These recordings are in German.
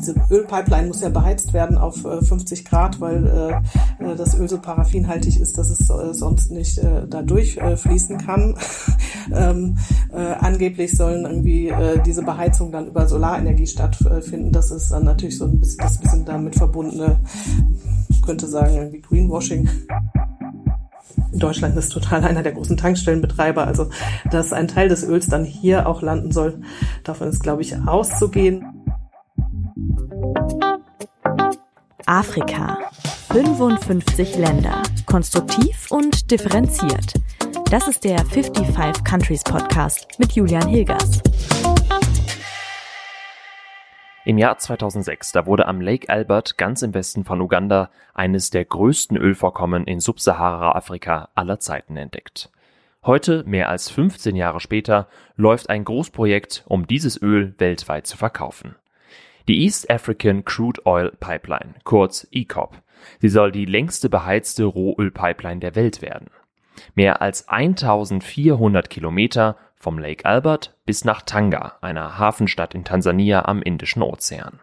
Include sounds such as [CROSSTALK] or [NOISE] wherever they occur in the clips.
diese Ölpipeline muss ja beheizt werden auf äh, 50 Grad, weil äh, äh, das Öl so paraffinhaltig ist, dass es äh, sonst nicht äh, da durchfließen äh, kann. [LAUGHS] ähm, äh, angeblich sollen irgendwie äh, diese Beheizung dann über Solarenergie stattfinden. Das ist dann natürlich so ein bisschen das bisschen damit verbundene, könnte sagen, irgendwie Greenwashing. Deutschland ist total einer der großen Tankstellenbetreiber. Also, dass ein Teil des Öls dann hier auch landen soll, davon ist, glaube ich, auszugehen. Afrika. 55 Länder. Konstruktiv und differenziert. Das ist der 55 Countries Podcast mit Julian Hilgers. Im Jahr 2006, da wurde am Lake Albert ganz im Westen von Uganda eines der größten Ölvorkommen in Subsahara-Afrika aller Zeiten entdeckt. Heute, mehr als 15 Jahre später, läuft ein Großprojekt, um dieses Öl weltweit zu verkaufen. Die East African Crude Oil Pipeline, kurz ECOP. Sie soll die längste beheizte Rohölpipeline der Welt werden. Mehr als 1400 Kilometer vom Lake Albert bis nach Tanga, einer Hafenstadt in Tansania am Indischen Ozean.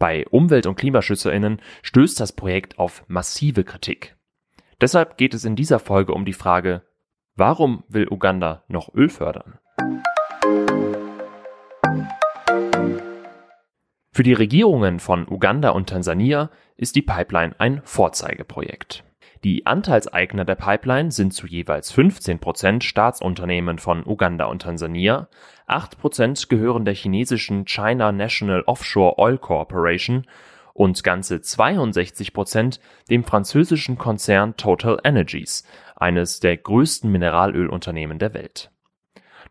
Bei Umwelt- und Klimaschützerinnen stößt das Projekt auf massive Kritik. Deshalb geht es in dieser Folge um die Frage, warum will Uganda noch Öl fördern? Für die Regierungen von Uganda und Tansania ist die Pipeline ein Vorzeigeprojekt. Die Anteilseigner der Pipeline sind zu jeweils 15 Prozent Staatsunternehmen von Uganda und Tansania, 8 Prozent gehören der chinesischen China National Offshore Oil Corporation und ganze 62 Prozent dem französischen Konzern Total Energies, eines der größten Mineralölunternehmen der Welt.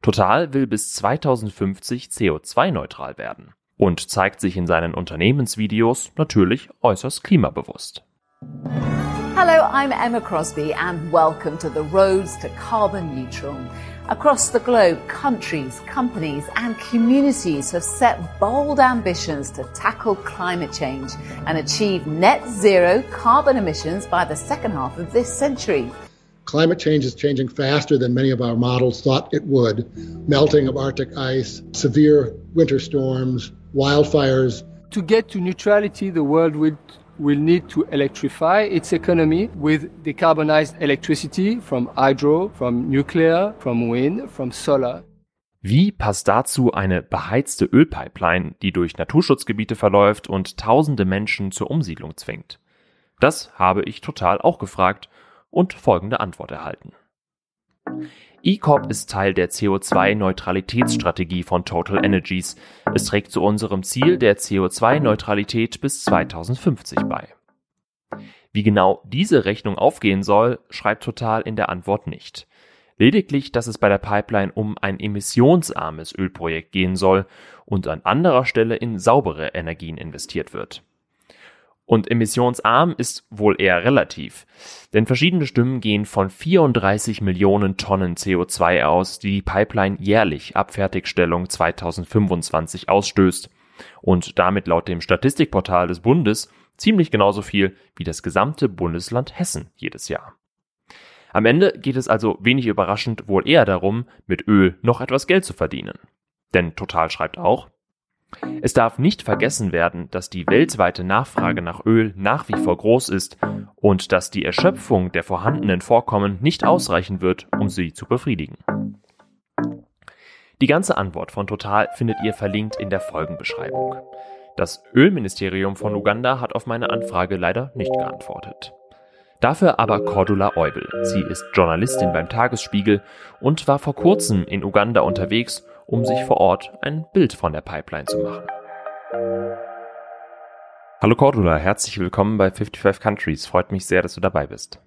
Total will bis 2050 CO2-neutral werden und zeigt sich in seinen Unternehmensvideos natürlich äußerst klimabewusst. Hello, I'm Emma Crosby, and welcome to the Roads to Carbon Neutral. Across the globe, countries, companies, and communities have set bold ambitions to tackle climate change and achieve net zero carbon emissions by the second half of this century. Climate change is changing faster than many of our models thought it would. Melting of Arctic ice, severe winter storms, wildfires. To get to neutrality, the world will will need to electrify its economy with decarbonized electricity from hydro, from nuclear, from wind, from solar. Wie passt dazu eine beheizte Ölpipeline, die durch Naturschutzgebiete verläuft und tausende Menschen zur Umsiedlung zwingt? Das habe ich total auch gefragt und folgende Antwort erhalten. ECOP ist Teil der CO2-Neutralitätsstrategie von Total Energies. Es trägt zu unserem Ziel der CO2-Neutralität bis 2050 bei. Wie genau diese Rechnung aufgehen soll, schreibt Total in der Antwort nicht. Lediglich, dass es bei der Pipeline um ein emissionsarmes Ölprojekt gehen soll und an anderer Stelle in saubere Energien investiert wird. Und emissionsarm ist wohl eher relativ, denn verschiedene Stimmen gehen von 34 Millionen Tonnen CO2 aus, die die Pipeline jährlich ab Fertigstellung 2025 ausstößt und damit laut dem Statistikportal des Bundes ziemlich genauso viel wie das gesamte Bundesland Hessen jedes Jahr. Am Ende geht es also wenig überraschend wohl eher darum, mit Öl noch etwas Geld zu verdienen. Denn Total schreibt auch, es darf nicht vergessen werden, dass die weltweite Nachfrage nach Öl nach wie vor groß ist und dass die Erschöpfung der vorhandenen Vorkommen nicht ausreichen wird, um sie zu befriedigen. Die ganze Antwort von Total findet ihr verlinkt in der Folgenbeschreibung. Das Ölministerium von Uganda hat auf meine Anfrage leider nicht geantwortet. Dafür aber Cordula Eubel. Sie ist Journalistin beim Tagesspiegel und war vor kurzem in Uganda unterwegs um sich vor Ort ein Bild von der Pipeline zu machen. Hallo Cordula, herzlich willkommen bei 55 Countries. Freut mich sehr, dass du dabei bist.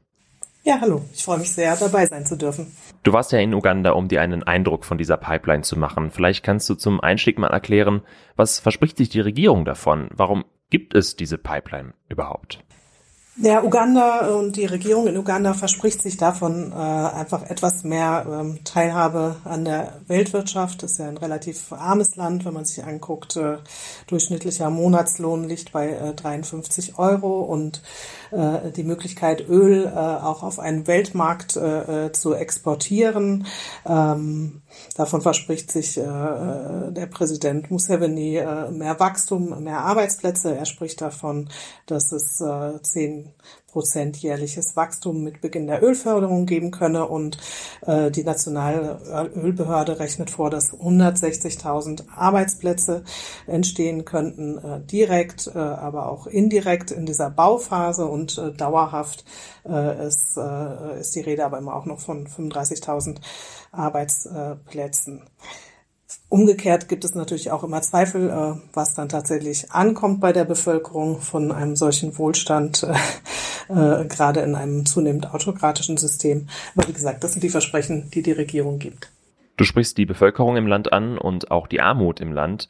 Ja, hallo. Ich freue mich sehr, dabei sein zu dürfen. Du warst ja in Uganda, um dir einen Eindruck von dieser Pipeline zu machen. Vielleicht kannst du zum Einstieg mal erklären, was verspricht sich die Regierung davon? Warum gibt es diese Pipeline überhaupt? Ja, Uganda und die Regierung in Uganda verspricht sich davon äh, einfach etwas mehr ähm, Teilhabe an der Weltwirtschaft. Das ist ja ein relativ armes Land, wenn man sich anguckt. Äh, durchschnittlicher Monatslohn liegt bei äh, 53 Euro und äh, die Möglichkeit, Öl äh, auch auf einen Weltmarkt äh, äh zu exportieren. Ähm, davon verspricht sich äh, äh, der Präsident Museveni äh, mehr Wachstum, mehr Arbeitsplätze. Er spricht davon, dass es äh, zehn Prozent jährliches Wachstum mit Beginn der Ölförderung geben könne und äh, die nationale Ölbehörde rechnet vor, dass 160.000 Arbeitsplätze entstehen könnten, äh, direkt, äh, aber auch indirekt in dieser Bauphase und äh, dauerhaft äh, ist, äh, ist die Rede aber immer auch noch von 35.000 Arbeitsplätzen. Umgekehrt gibt es natürlich auch immer Zweifel, äh, was dann tatsächlich ankommt bei der Bevölkerung von einem solchen Wohlstand, äh, äh, gerade in einem zunehmend autokratischen System. Aber wie gesagt, das sind die Versprechen, die die Regierung gibt. Du sprichst die Bevölkerung im Land an und auch die Armut im Land.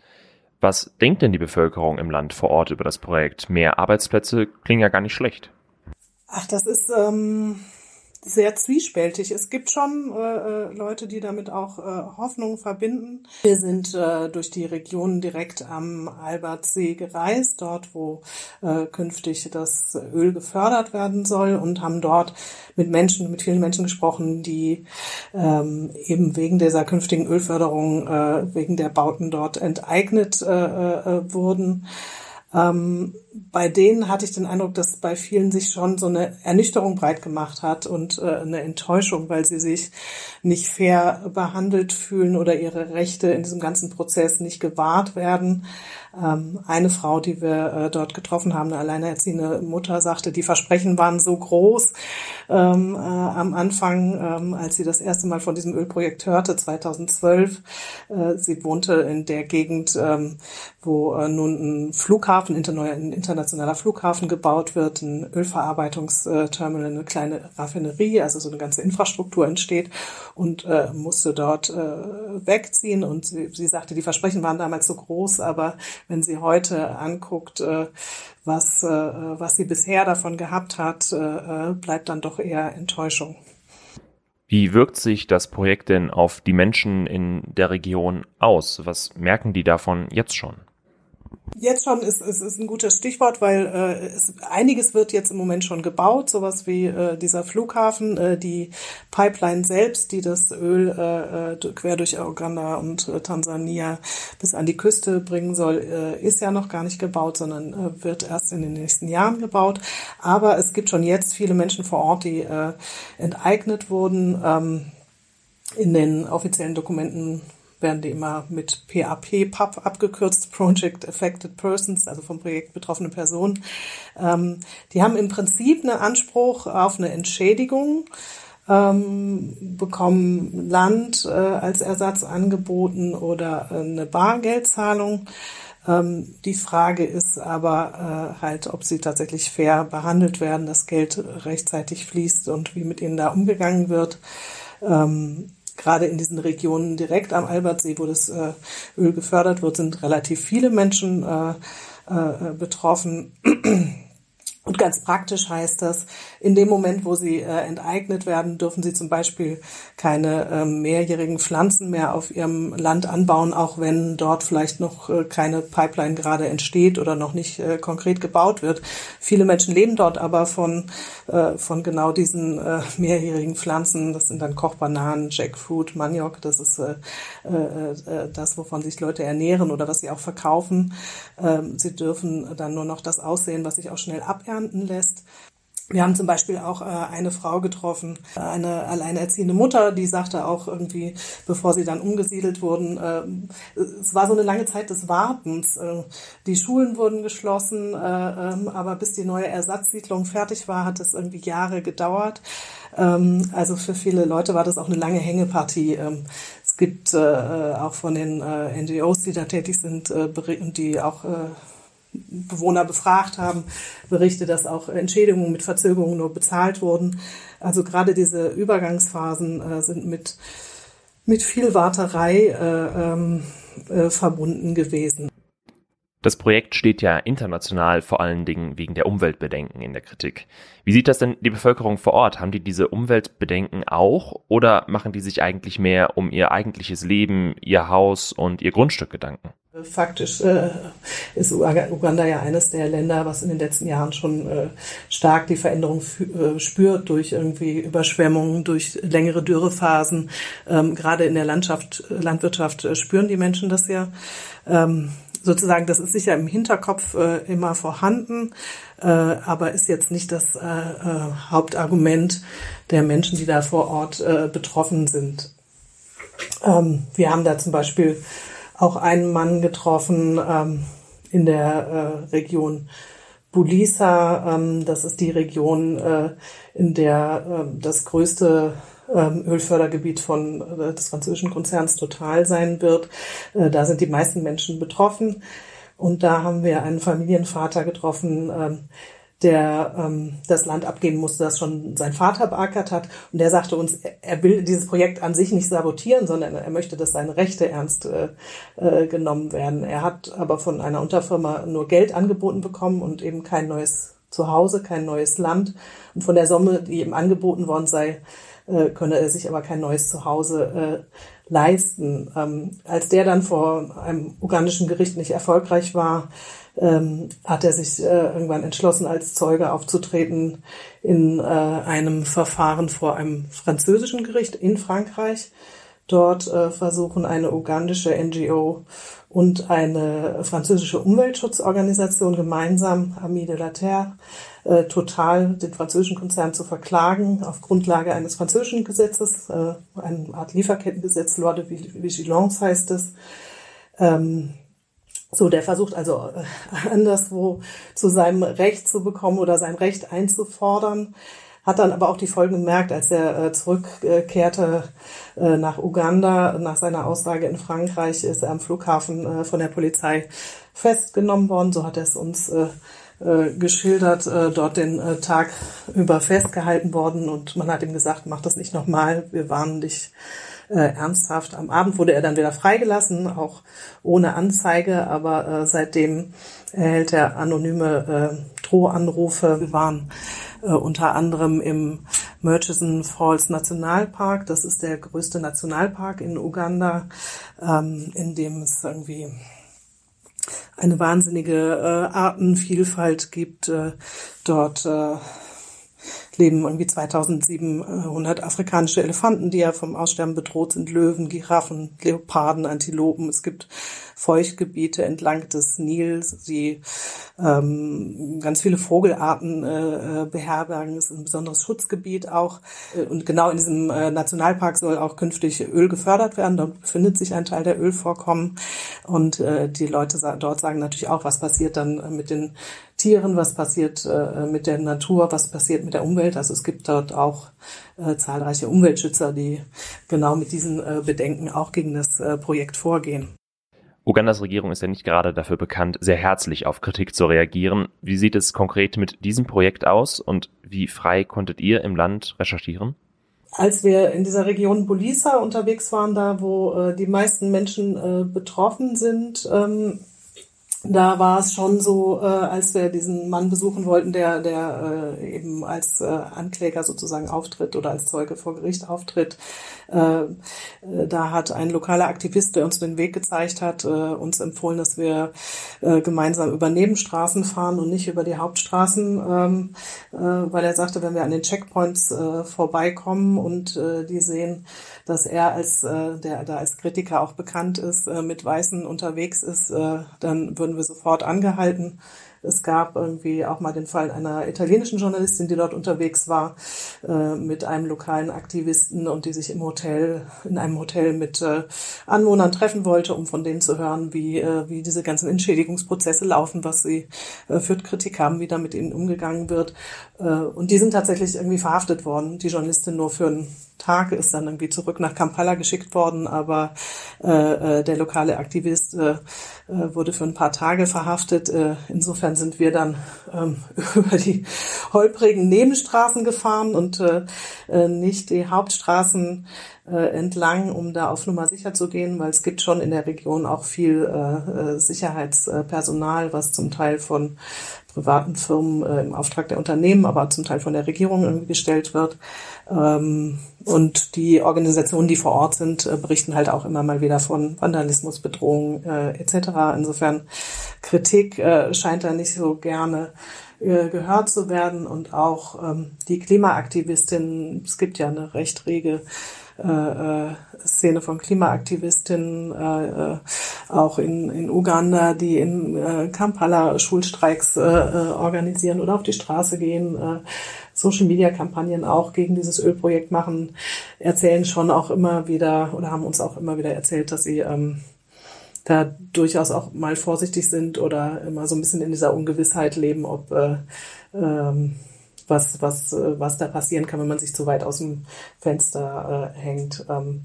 Was denkt denn die Bevölkerung im Land vor Ort über das Projekt? Mehr Arbeitsplätze klingen ja gar nicht schlecht. Ach, das ist ähm, sehr zwiespältig. Es gibt schon äh, äh, Leute, die damit auch äh, Hoffnung verbinden. Wir sind äh, durch die Region direkt am Albertsee gereist, dort wo äh, künftig das Öl gefördert werden soll und haben dort mit Menschen, mit vielen Menschen gesprochen, die ähm, eben wegen dieser künftigen Ölförderung, äh, wegen der Bauten dort enteignet äh, äh, wurden. Ähm, bei denen hatte ich den Eindruck, dass bei vielen sich schon so eine Ernüchterung breit gemacht hat und äh, eine Enttäuschung, weil sie sich nicht fair behandelt fühlen oder ihre Rechte in diesem ganzen Prozess nicht gewahrt werden. Ähm, eine Frau, die wir äh, dort getroffen haben, eine alleinerziehende Mutter, sagte, die Versprechen waren so groß ähm, äh, am Anfang, ähm, als sie das erste Mal von diesem Ölprojekt hörte, 2012. Äh, sie wohnte in der Gegend, ähm, wo äh, nun ein Flughafen, ein internationaler Flughafen gebaut wird, ein Ölverarbeitungsterminal, eine kleine Raffinerie, also so eine ganze Infrastruktur entsteht und äh, musste dort äh, wegziehen. Und sie, sie sagte, die Versprechen waren damals so groß, aber wenn sie heute anguckt, äh, was, äh, was sie bisher davon gehabt hat, äh, bleibt dann doch eher Enttäuschung. Wie wirkt sich das Projekt denn auf die Menschen in der Region aus? Was merken die davon jetzt schon? Jetzt schon ist, ist, ist ein gutes Stichwort, weil äh, es, einiges wird jetzt im Moment schon gebaut, sowas wie äh, dieser Flughafen, äh, die Pipeline selbst, die das Öl äh, äh quer durch Uganda und äh, Tansania bis an die Küste bringen soll, äh, ist ja noch gar nicht gebaut, sondern äh, wird erst in den nächsten Jahren gebaut. Aber es gibt schon jetzt viele Menschen vor Ort, die äh, enteignet wurden. Ähm, in den offiziellen Dokumenten werden die immer mit PAP, PAP abgekürzt, Project Affected Persons, also vom Projekt betroffene Personen. Ähm, die haben im Prinzip einen Anspruch auf eine Entschädigung, ähm, bekommen Land äh, als Ersatz angeboten oder äh, eine Bargeldzahlung. Ähm, die Frage ist aber äh, halt, ob sie tatsächlich fair behandelt werden, das Geld rechtzeitig fließt und wie mit ihnen da umgegangen wird. Ähm, gerade in diesen Regionen direkt am Albertsee, wo das äh, Öl gefördert wird, sind relativ viele Menschen äh, äh, betroffen. Ganz praktisch heißt das, in dem Moment, wo sie äh, enteignet werden, dürfen sie zum Beispiel keine äh, mehrjährigen Pflanzen mehr auf ihrem Land anbauen, auch wenn dort vielleicht noch äh, keine Pipeline gerade entsteht oder noch nicht äh, konkret gebaut wird. Viele Menschen leben dort aber von, äh, von genau diesen äh, mehrjährigen Pflanzen. Das sind dann Kochbananen, Jackfruit, Maniok. Das ist das, wovon sich Leute ernähren oder was sie auch verkaufen. Ähm, sie dürfen dann nur noch das aussehen, was sich auch schnell abernten ernten lässt. Wir haben zum Beispiel auch äh, eine Frau getroffen, eine alleinerziehende Mutter, die sagte auch irgendwie, bevor sie dann umgesiedelt wurden, äh, es war so eine lange Zeit des Wartens. Äh, die Schulen wurden geschlossen, äh, ähm, aber bis die neue Ersatzsiedlung fertig war, hat es irgendwie Jahre gedauert. Ähm, also für viele Leute war das auch eine lange Hängepartie. Ähm, es gibt auch von den NGOs, die da tätig sind die auch Bewohner befragt haben, Berichte, dass auch Entschädigungen mit Verzögerungen nur bezahlt wurden. Also gerade diese Übergangsphasen äh, sind mit, mit viel Warterei äh, ähm, äh, verbunden gewesen. Das Projekt steht ja international vor allen Dingen wegen der Umweltbedenken in der Kritik. Wie sieht das denn die Bevölkerung vor Ort? Haben die diese Umweltbedenken auch oder machen die sich eigentlich mehr um ihr eigentliches Leben, ihr Haus und ihr Grundstück Gedanken? Faktisch äh, ist Uganda ja eines der Länder, was in den letzten Jahren schon äh, stark die Veränderung äh, spürt durch irgendwie Überschwemmungen, durch längere Dürrephasen. Ähm, gerade in der Landschaft, Landwirtschaft äh, spüren die Menschen das ja. Ähm, sozusagen, das ist sicher im Hinterkopf äh, immer vorhanden, äh, aber ist jetzt nicht das Hauptargument der Menschen, die da vor Ort betroffen sind. Ähm, wir haben da zum Beispiel auch einen Mann getroffen ähm, in der äh, Region Bulisa. Ähm, das ist die Region, äh, in der äh, das größte Ölfördergebiet von äh, des französischen Konzerns Total sein wird. Äh, da sind die meisten Menschen betroffen. Und da haben wir einen Familienvater getroffen, ähm, der ähm, das Land abgeben musste, das schon sein Vater beackert hat. Und der sagte uns, er will dieses Projekt an sich nicht sabotieren, sondern er möchte, dass seine Rechte ernst äh, genommen werden. Er hat aber von einer Unterfirma nur Geld angeboten bekommen und eben kein neues Zuhause, kein neues Land. Und von der Summe, die ihm angeboten worden sei, äh, könne er sich aber kein neues Zuhause äh, leisten. Ähm, als der dann vor einem ugandischen Gericht nicht erfolgreich war, ähm, hat er sich äh, irgendwann entschlossen, als Zeuge aufzutreten in äh, einem Verfahren vor einem französischen Gericht in Frankreich. Dort äh, versuchen eine ugandische NGO und eine französische Umweltschutzorganisation gemeinsam, Amis de la Terre, äh, total den französischen Konzern zu verklagen auf Grundlage eines französischen Gesetzes, äh, eine Art Lieferkettengesetz, Loi de Vigilance heißt es. Ähm, so, der versucht also äh, [LAUGHS] anderswo zu seinem Recht zu bekommen oder sein Recht einzufordern, hat dann aber auch die Folgen gemerkt, als er äh, zurückkehrte äh, nach Uganda. Nach seiner Aussage in Frankreich ist er am Flughafen von der Polizei festgenommen worden. So hat er es uns geschildert, dort den Tag über festgehalten worden und man hat ihm gesagt, mach das nicht nochmal, wir warnen dich äh, ernsthaft. Am Abend wurde er dann wieder freigelassen, auch ohne Anzeige, aber äh, seitdem erhält er anonyme Drohanrufe. Wir waren äh, unter anderem im Murchison Falls Nationalpark. Das ist der größte Nationalpark in Uganda, ähm, in dem es irgendwie eine wahnsinnige äh, Artenvielfalt gibt. Äh, dort leben irgendwie 2700 afrikanische Elefanten, die ja vom Aussterben bedroht sind, Löwen, Giraffen, Leoparden, Antilopen. Es gibt Feuchtgebiete entlang des Nils, die ähm, ganz viele Vogelarten äh, äh beherbergen. Es ist ein besonderes Schutzgebiet auch. Äh, und genau in diesem äh, Nationalpark soll auch künftig Öl gefördert werden. Dort befindet sich ein Teil der Ölvorkommen. Und äh, die Leute dort sagen natürlich auch, was passiert dann mit den Tieren, was passiert äh, mit der Natur, was passiert mit der Umwelt. Also es gibt dort auch äh, zahlreiche Umweltschützer, die genau mit diesen äh, Bedenken auch gegen das äh, Projekt vorgehen. Ugandas Regierung ist ja nicht gerade dafür bekannt, sehr herzlich auf Kritik zu reagieren. Wie sieht es konkret mit diesem Projekt aus und wie frei konntet ihr im Land recherchieren? Als wir in dieser Region Bulisa unterwegs waren, da wo äh, die meisten Menschen äh, betroffen sind, ähm, da war es schon so, äh, als wir diesen Mann besuchen wollten, der, der äh, eben als äh, Ankläger sozusagen auftritt oder als Zeuge vor Gericht auftritt. Äh, äh, da hat ein lokaler Aktivist, der uns den Weg gezeigt hat, äh, uns empfohlen, dass wir äh, gemeinsam über Nebenstraßen fahren und nicht über die Hauptstraßen, ähm, äh, weil er sagte, wenn wir an den Checkpoints äh, vorbeikommen und äh, die sehen, dass er als äh, der da als Kritiker auch bekannt ist, äh, mit Weißen unterwegs ist, äh, dann würden wir sofort angehalten. Es gab irgendwie auch mal den Fall einer italienischen Journalistin, die dort unterwegs war, äh, mit einem lokalen Aktivisten und die sich im Hotel, in einem Hotel mit äh, Anwohnern treffen wollte, um von denen zu hören, wie, äh, wie diese ganzen Entschädigungsprozesse laufen, was sie äh, für Kritik haben, wie da mit ihnen umgegangen wird. Äh, und die sind tatsächlich irgendwie verhaftet worden. Die Journalistin nur für einen Tag, ist dann irgendwie zurück nach Kampala geschickt worden, aber äh, äh der lokale Aktivist äh, äh, wurde für ein paar Tage verhaftet. Äh, insofern sind wir dann ähm, [LAUGHS] über die holprigen Nebenstraßen gefahren und äh, äh, nicht die Hauptstraßen äh, entlang, um da auf Nummer sicher zu gehen, weil es gibt schon in der Region auch viel äh, Sicherheitspersonal, was zum Teil von privaten Firmen äh, im Auftrag der Unternehmen, aber zum Teil von der Regierung irgendwie gestellt wird. Ähm, und die Organisationen, die vor Ort sind, äh, berichten halt auch immer mal wieder von Vandalismus, Bedrohungen äh, etc. Insofern Kritik äh, scheint da nicht so gerne äh, gehört zu werden und auch ähm, die Klimaaktivistinnen, es gibt ja eine recht rege äh, äh, Szene von Klimaaktivistinnen, äh, auch in, in Uganda, die in äh, Kampala Schulstreiks äh, organisieren oder auf die Straße gehen, äh, Social-Media-Kampagnen auch gegen dieses Ölprojekt machen, erzählen schon auch immer wieder oder haben uns auch immer wieder erzählt, dass sie ähm, da durchaus auch mal vorsichtig sind oder immer so ein bisschen in dieser Ungewissheit leben, ob äh, ähm, was, was, äh, was da passieren kann, wenn man sich zu weit aus dem Fenster äh, hängt. Ähm,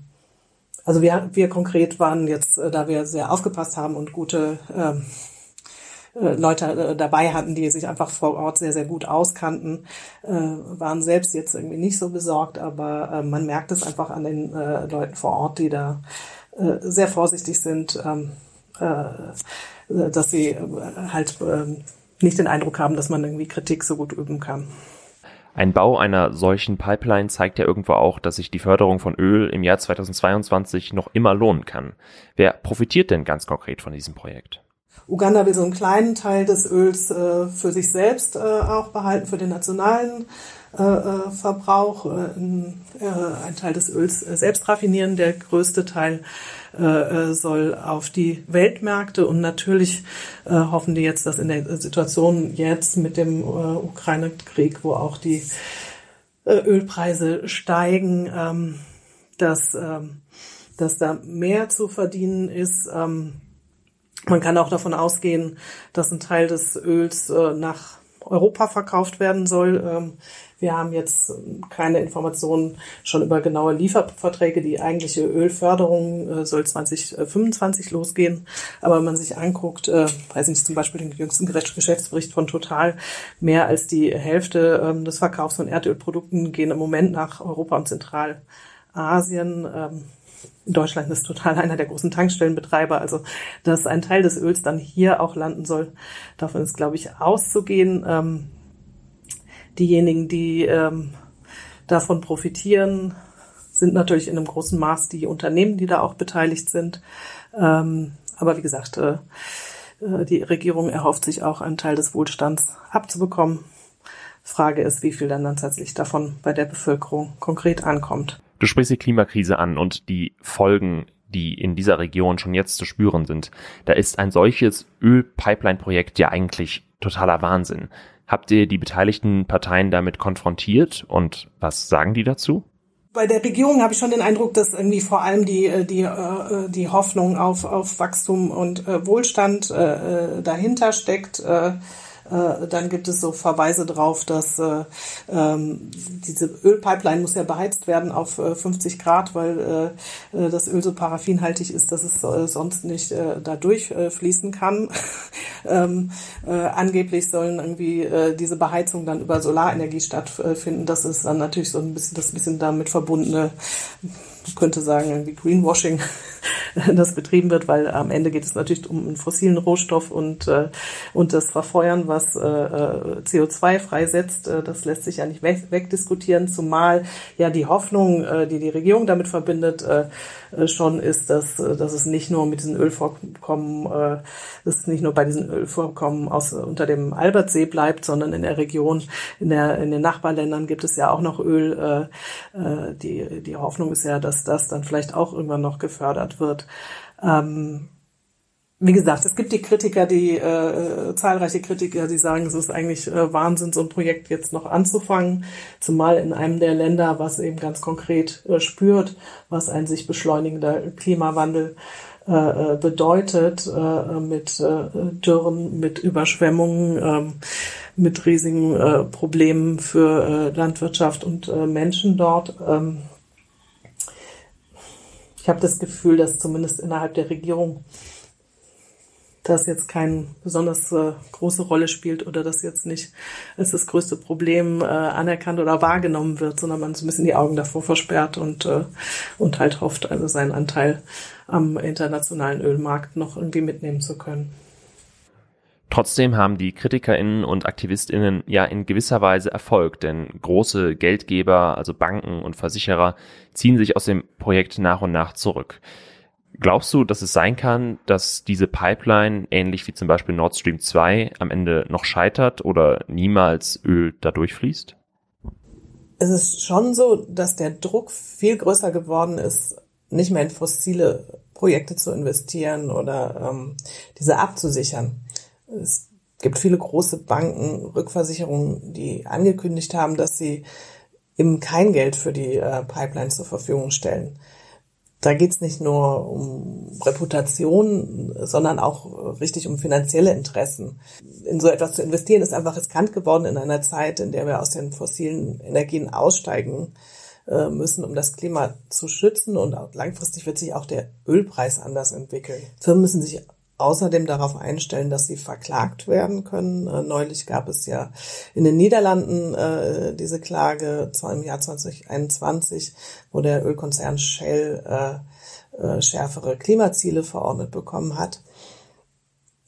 also wir, wir konkret waren jetzt, äh, da wir sehr aufgepasst haben und gute ähm, äh, Leute äh, dabei hatten, die sich einfach vor Ort sehr, sehr gut auskannten, äh, waren selbst jetzt irgendwie nicht so besorgt, aber man merkt es einfach an den Leuten vor Ort, die da sehr vorsichtig sind, ähm, äh, dass sie halt äh, nicht den Eindruck haben, dass man irgendwie Kritik so gut üben kann. Ein Bau einer solchen Pipeline zeigt ja irgendwo auch, dass sich die Förderung von Öl im Jahr 2022 noch immer lohnen kann. Wer profitiert denn ganz konkret von diesem Projekt? Uganda will so einen kleinen Teil des Öls äh, für sich selbst äh, auch behalten, für den nationalen äh, äh Verbrauch, äh, ein, äh, ein Teil des Öls selbst raffinieren. Der größte Teil äh, soll auf die Weltmärkte und natürlich äh, hoffen die jetzt, dass in der Situation jetzt mit dem äh, Ukraine-Krieg, wo auch die äh, Ölpreise steigen, ähm, dass, ähm, dass da mehr zu verdienen ist. Ähm, man kann auch davon ausgehen, dass ein Teil des Öls äh, nach Europa verkauft werden soll. Ähm, wir haben jetzt keine Informationen schon über genaue Lieferverträge. Die eigentliche Ölförderung äh, soll 2025 losgehen. Aber wenn man sich anguckt, äh, weiß nicht, zum Beispiel den jüngsten Geschäftsbericht von Total, mehr als die Hälfte ähm, des Verkaufs von Erdölprodukten gehen im Moment nach Europa und Zentralasien. Ähm, Deutschland ist total einer der großen Tankstellenbetreiber. Also, dass ein Teil des Öls dann hier auch landen soll, davon ist, glaube ich, auszugehen. Ähm, diejenigen, die ähm, davon profitieren, sind natürlich in einem großen Maß die Unternehmen, die da auch beteiligt sind. Ähm, aber wie gesagt, äh, äh die Regierung erhofft sich auch einen Teil des Wohlstands abzubekommen. Frage ist, wie viel dann tatsächlich davon bei der Bevölkerung konkret ankommt. Du sprichst die Klimakrise an und die Folgen, die in dieser Region schon jetzt zu spüren sind. Da ist ein solches Ölpipeline-Projekt ja eigentlich totaler Wahnsinn. Habt ihr die beteiligten Parteien damit konfrontiert und was sagen die dazu? Bei der Regierung habe ich schon den Eindruck, dass irgendwie vor allem die äh, die äh, die Hoffnung auf auf Wachstum und äh, Wohlstand dahinter steckt. Äh, dann gibt es so Verweise drauf, dass äh, ähm, diese Ölpipeline muss ja beheizt werden auf äh, 50 Grad, weil äh, äh, das Öl so paraffinhaltig ist, dass es äh, sonst nicht äh, da durchfließen äh, kann. [LAUGHS] ähm, äh, angeblich sollen irgendwie äh, diese Beheizung dann über Solarenergie stattfinden. Das ist dann natürlich so ein bisschen das bisschen damit verbundene könnte sagen, irgendwie Greenwashing, [LAUGHS] das betrieben wird, weil am Ende geht es natürlich um einen fossilen Rohstoff und, äh, und das Verfeuern, was äh, äh CO2 freisetzt, äh, das lässt sich ja nicht weg, wegdiskutieren, zumal ja die Hoffnung, äh, die die Regierung damit verbindet, äh, äh schon ist, dass, äh, dass es nicht nur mit diesen Ölvorkommen, äh, es nicht nur bei diesen Ölvorkommen aus, unter dem Albertsee bleibt, sondern in der Region, in, der, in den Nachbarländern gibt es ja auch noch Öl. Äh, die, die Hoffnung ist ja, dass dass das dann vielleicht auch irgendwann noch gefördert wird. Ähm, wie gesagt, es gibt die Kritiker, die äh, zahlreiche Kritiker, die sagen, es ist eigentlich äh, Wahnsinn, so ein Projekt jetzt noch anzufangen, zumal in einem der Länder, was eben ganz konkret äh, spürt, was ein sich beschleunigender Klimawandel äh, äh bedeutet, äh, mit äh, Dürren, mit Überschwemmungen, äh, mit riesigen äh, Problemen für äh, Landwirtschaft und äh, Menschen dort. Ähm, ich habe das Gefühl, dass zumindest innerhalb der Regierung das jetzt keine besonders äh, große Rolle spielt oder das jetzt nicht als das größte Problem äh, anerkannt oder wahrgenommen wird, sondern man so ein bisschen die Augen davor versperrt und, äh, und halt hofft, also seinen Anteil am internationalen Ölmarkt noch irgendwie mitnehmen zu können. Trotzdem haben die KritikerInnen und AktivistInnen ja in gewisser Weise Erfolg, denn große Geldgeber, also Banken und Versicherer, ziehen sich aus dem Projekt nach und nach zurück. Glaubst du, dass es sein kann, dass diese Pipeline, ähnlich wie zum Beispiel Nord Stream 2, am Ende noch scheitert oder niemals Öl da durchfließt? Es ist schon so, dass der Druck viel größer geworden ist, nicht mehr in fossile Projekte zu investieren oder ähm, diese abzusichern. Es gibt viele große Banken, Rückversicherungen, die angekündigt haben, dass sie eben kein Geld für die äh, Pipeline zur Verfügung stellen. Da geht's nicht nur um Reputation, sondern auch richtig um finanzielle Interessen. In so etwas zu investieren ist einfach riskant geworden in einer Zeit, in der wir aus den fossilen Energien aussteigen äh, müssen, um das Klima zu schützen. Und langfristig wird sich auch der Ölpreis anders entwickeln. Firmen müssen sich außerdem darauf einstellen, dass sie verklagt werden können. Äh, neulich gab es ja in den Niederlanden äh, diese Klage, im Jahr 2021, wo der Ölkonzern Shell äh, äh, schärfere Klimaziele verordnet bekommen hat.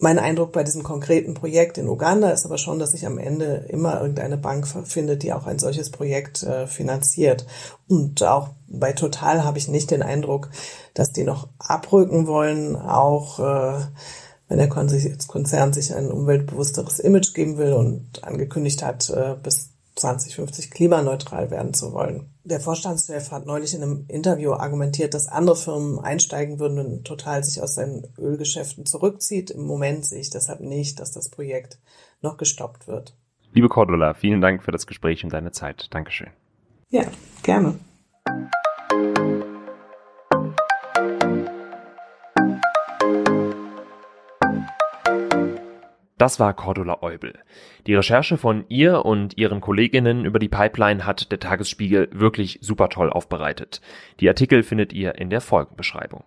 Mein Eindruck bei diesem konkreten Projekt in Uganda ist aber schon, dass sich am Ende immer irgendeine Bank findet, die auch ein solches Projekt äh, finanziert. Und auch bei Total habe ich nicht den Eindruck, dass die noch abrücken wollen, auch äh, wenn der Konzern sich ein umweltbewussteres Image geben will und angekündigt hat, äh, bis 2050 klimaneutral werden zu wollen. Der Vorstandschef hat neulich in einem Interview argumentiert, dass andere Firmen einsteigen würden und total sich aus seinen Ölgeschäften zurückzieht. Im Moment sehe ich deshalb nicht, dass das Projekt noch gestoppt wird. Liebe Cordula, vielen Dank für das Gespräch und deine Zeit. Dankeschön. Ja, gerne. Das war Cordula Eubel. Die Recherche von ihr und ihren Kolleginnen über die Pipeline hat der Tagesspiegel wirklich super toll aufbereitet. Die Artikel findet ihr in der Folgenbeschreibung.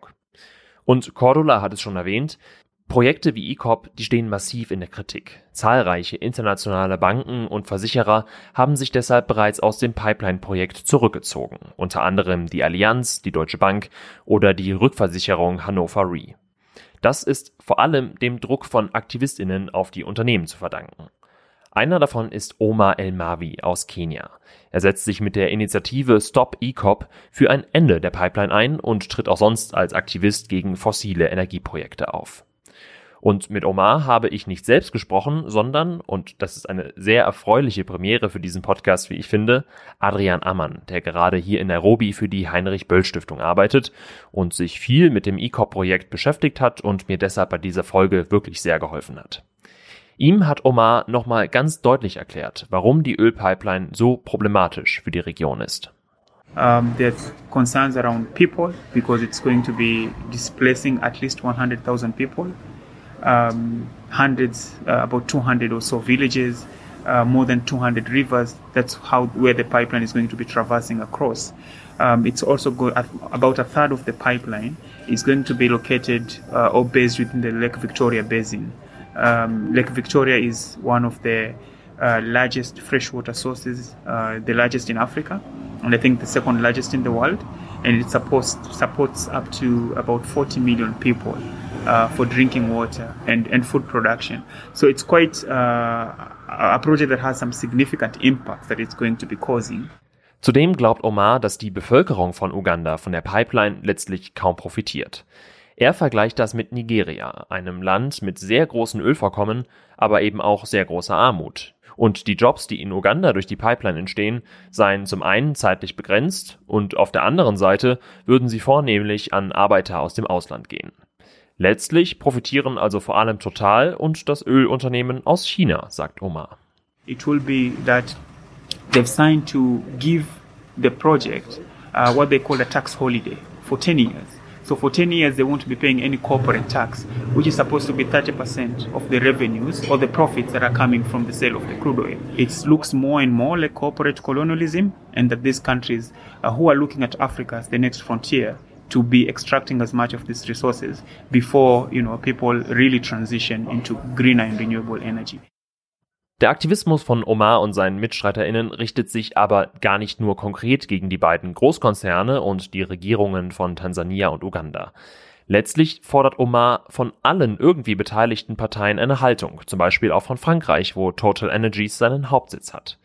Und Cordula hat es schon erwähnt, Projekte wie ECOP, die stehen massiv in der Kritik. Zahlreiche internationale Banken und Versicherer haben sich deshalb bereits aus dem Pipeline-Projekt zurückgezogen, unter anderem die Allianz, die Deutsche Bank oder die Rückversicherung Hannover Re. Das ist vor allem dem Druck von Aktivistinnen auf die Unternehmen zu verdanken. Einer davon ist Omar El Mavi aus Kenia. Er setzt sich mit der Initiative Stop ECOP für ein Ende der Pipeline ein und tritt auch sonst als Aktivist gegen fossile Energieprojekte auf. Und mit Omar habe ich nicht selbst gesprochen, sondern, und das ist eine sehr erfreuliche Premiere für diesen Podcast, wie ich finde, Adrian Ammann, der gerade hier in Nairobi für die Heinrich-Böll-Stiftung arbeitet und sich viel mit dem ECOP-Projekt beschäftigt hat und mir deshalb bei dieser Folge wirklich sehr geholfen hat. Ihm hat Omar nochmal ganz deutlich erklärt, warum die Ölpipeline so problematisch für die Region ist. Um, there's concerns around people because it's going to be displacing at least 100,000 people. Um, hundreds, uh, about 200 or so villages, uh, more than 200 rivers. That's how where the pipeline is going to be traversing across. Um, it's also go, uh, about a third of the pipeline is going to be located uh, or based within the Lake Victoria Basin. Um, Lake Victoria is one of the uh, largest freshwater sources, uh, the largest in Africa, and I think the second largest in the world. And it supports supports up to about 40 million people uh, for drinking water and, and food production. So it's quite uh, a project that has some significant impact that it's going to be causing. Zudem glaubt Omar, dass die Bevölkerung von Uganda von der Pipeline letztlich kaum profitiert. Er vergleicht das mit Nigeria, einem Land mit sehr großen Ölvorkommen, aber eben auch sehr großer Armut. Und die Jobs, die in Uganda durch die Pipeline entstehen, seien zum einen zeitlich begrenzt und auf der anderen Seite würden sie vornehmlich an Arbeiter aus dem Ausland gehen. Letztlich profitieren also vor allem Total und das Ölunternehmen aus China, sagt Omar. It will be that they've signed to give the project uh, what they call a tax holiday for 10 years. So for 10 years, they won't be paying any corporate tax, which is supposed to be 30% of the revenues or the profits that are coming from the sale of the crude oil. It looks more and more like corporate colonialism, and that these countries uh, who are looking at Africa as the next frontier to be extracting as much of these resources before you know people really transition into greener and renewable energy. Der Aktivismus von Omar und seinen MitstreiterInnen richtet sich aber gar nicht nur konkret gegen die beiden Großkonzerne und die Regierungen von Tansania und Uganda. Letztlich fordert Omar von allen irgendwie beteiligten Parteien eine Haltung, zum Beispiel auch von Frankreich, wo Total Energies seinen Hauptsitz hat.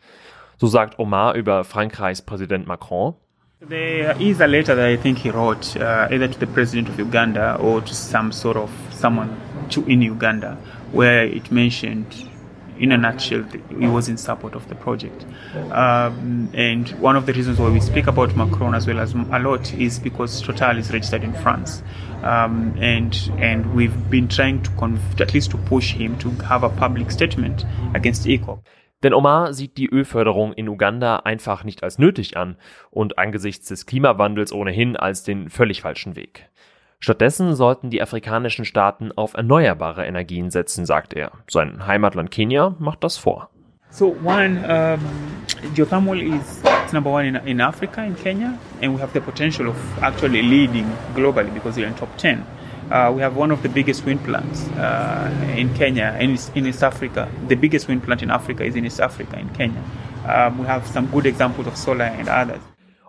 So sagt Omar über Frankreichs Präsident Macron. There is a letter that I think he wrote uh, either to the president of Uganda or to some sort of someone to in Uganda where it mentioned in a nutshell, he was in support of the project. Um, and one of the reasons why we speak about Macron as well as a lot is because Total is registered in France. Um, and and we've been trying to at least to push him to have a public statement against ECOP. Denn Omar sieht die Ölförderung in Uganda einfach nicht als nötig an und angesichts des Klimawandels ohnehin als den völlig falschen Weg. Stattdessen sollten die afrikanischen Staaten auf erneuerbare Energien setzen, sagt er. Sein Heimatland Kenia macht das vor. So one, um, geothermal is number one in, in Africa, in Kenya, and we have the potential of actually leading globally because we're in top 10. Uh, we have one of the biggest wind plants uh, in Kenya and in East Africa. The biggest wind plant in Africa is in East Africa, in Kenya. Um, we have some good examples of solar and others.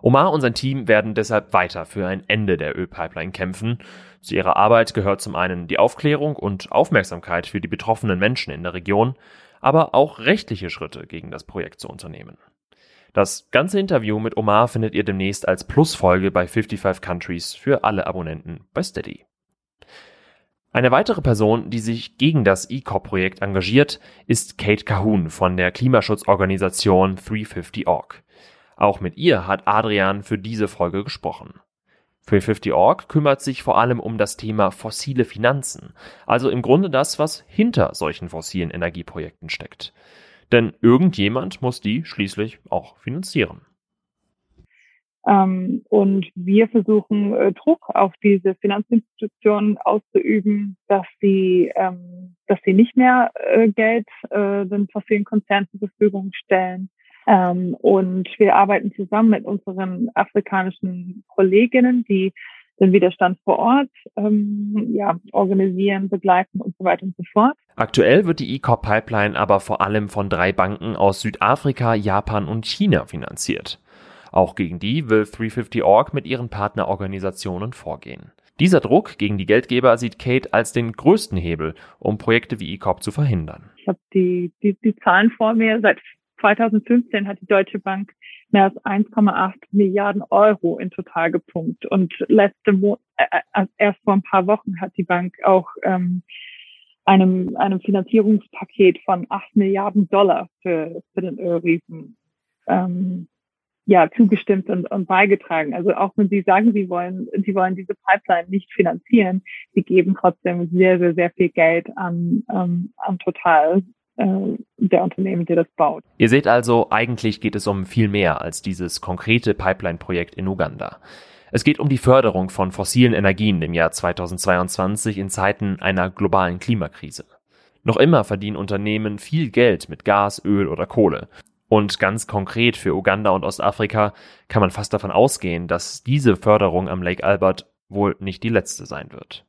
Omar und sein Team werden deshalb weiter für ein Ende der Ölpipeline kämpfen. Zu ihrer Arbeit gehört zum einen die Aufklärung und Aufmerksamkeit für die betroffenen Menschen in der Region, aber auch rechtliche Schritte gegen das Projekt zu unternehmen. Das ganze Interview mit Omar findet ihr demnächst als Plusfolge bei 55 Countries für alle Abonnenten bei Steady. Eine weitere Person, die sich gegen das ECOP-Projekt engagiert, ist Kate Cahoon von der Klimaschutzorganisation 350org. Auch mit ihr hat Adrian für diese Folge gesprochen. 350org kümmert sich vor allem um das Thema fossile Finanzen, also im Grunde das, was hinter solchen fossilen Energieprojekten steckt. Denn irgendjemand muss die schließlich auch finanzieren. Ähm, und wir versuchen äh, Druck auf diese Finanzinstitutionen auszuüben, dass sie, ähm, dass sie nicht mehr äh, Geld äh, den fossilen Konzernen zur Verfügung stellen, ähm, und wir arbeiten zusammen mit unseren afrikanischen Kolleginnen, die den Widerstand vor Ort ähm, ja, organisieren, begleiten und so weiter und so fort. Aktuell wird die ECOP Pipeline aber vor allem von drei Banken aus Südafrika, Japan und China finanziert. Auch gegen die will 350org mit ihren Partnerorganisationen vorgehen. Dieser Druck gegen die Geldgeber sieht Kate als den größten Hebel, um Projekte wie ECOP zu verhindern. Ich habe die, die, die Zahlen vor mir. Seit 2015 hat die Deutsche Bank mehr als 1,8 Milliarden Euro in total gepumpt. Und letzte Mo äh, äh, erst vor ein paar Wochen hat die Bank auch ähm, einem, einem Finanzierungspaket von 8 Milliarden Dollar für, für den Ölriesen ähm, ja, zugestimmt und, und beigetragen. Also auch wenn Sie sagen, Sie wollen, Sie wollen diese Pipeline nicht finanzieren, Sie geben trotzdem sehr, sehr, sehr viel Geld an, ähm, an Total äh, der Unternehmen, der das baut. Ihr seht also, eigentlich geht es um viel mehr als dieses konkrete Pipeline-Projekt in Uganda. Es geht um die Förderung von fossilen Energien im Jahr 2022 in Zeiten einer globalen Klimakrise. Noch immer verdienen Unternehmen viel Geld mit Gas, Öl oder Kohle. Und ganz konkret für Uganda und Ostafrika kann man fast davon ausgehen, dass diese Förderung am Lake Albert wohl nicht die letzte sein wird.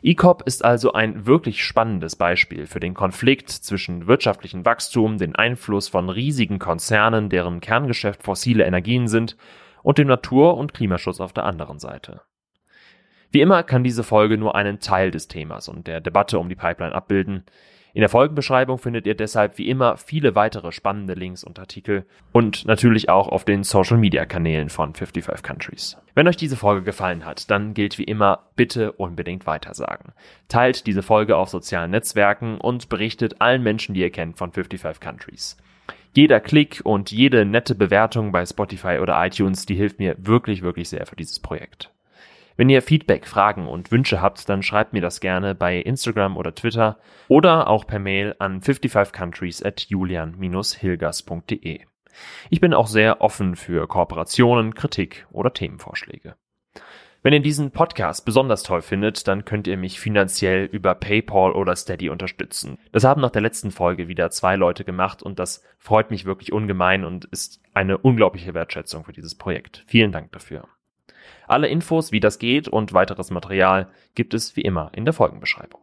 ECOP ist also ein wirklich spannendes Beispiel für den Konflikt zwischen wirtschaftlichem Wachstum, den Einfluss von riesigen Konzernen, deren Kerngeschäft fossile Energien sind, und dem Natur- und Klimaschutz auf der anderen Seite. Wie immer kann diese Folge nur einen Teil des Themas und der Debatte um die Pipeline abbilden. In der Folgenbeschreibung findet ihr deshalb wie immer viele weitere spannende Links und Artikel und natürlich auch auf den Social Media Kanälen von 55 Countries. Wenn euch diese Folge gefallen hat, dann gilt wie immer, bitte unbedingt weitersagen. Teilt diese Folge auf sozialen Netzwerken und berichtet allen Menschen, die ihr kennt, von 55 Countries. Jeder Klick und jede nette Bewertung bei Spotify oder iTunes, die hilft mir wirklich, wirklich sehr für dieses Projekt. Wenn ihr Feedback, Fragen und Wünsche habt, dann schreibt mir das gerne bei Instagram oder Twitter oder auch per Mail an 55countries at julian-hilgers.de. Ich bin auch sehr offen für Kooperationen, Kritik oder Themenvorschläge. Wenn ihr diesen Podcast besonders toll findet, dann könnt ihr mich finanziell über PayPal oder Steady unterstützen. Das haben nach der letzten Folge wieder zwei Leute gemacht und das freut mich wirklich ungemein und ist eine unglaubliche Wertschätzung für dieses Projekt. Vielen Dank dafür. Alle Infos, wie das geht und weiteres Material gibt es wie immer in der Folgenbeschreibung.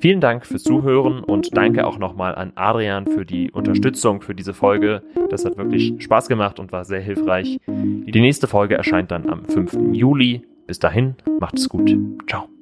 Vielen Dank fürs Zuhören und danke auch nochmal an Adrian für die Unterstützung für diese Folge. Das hat wirklich Spaß gemacht und war sehr hilfreich. Die nächste Folge erscheint dann am 5. Juli. Bis dahin, macht es gut. Ciao.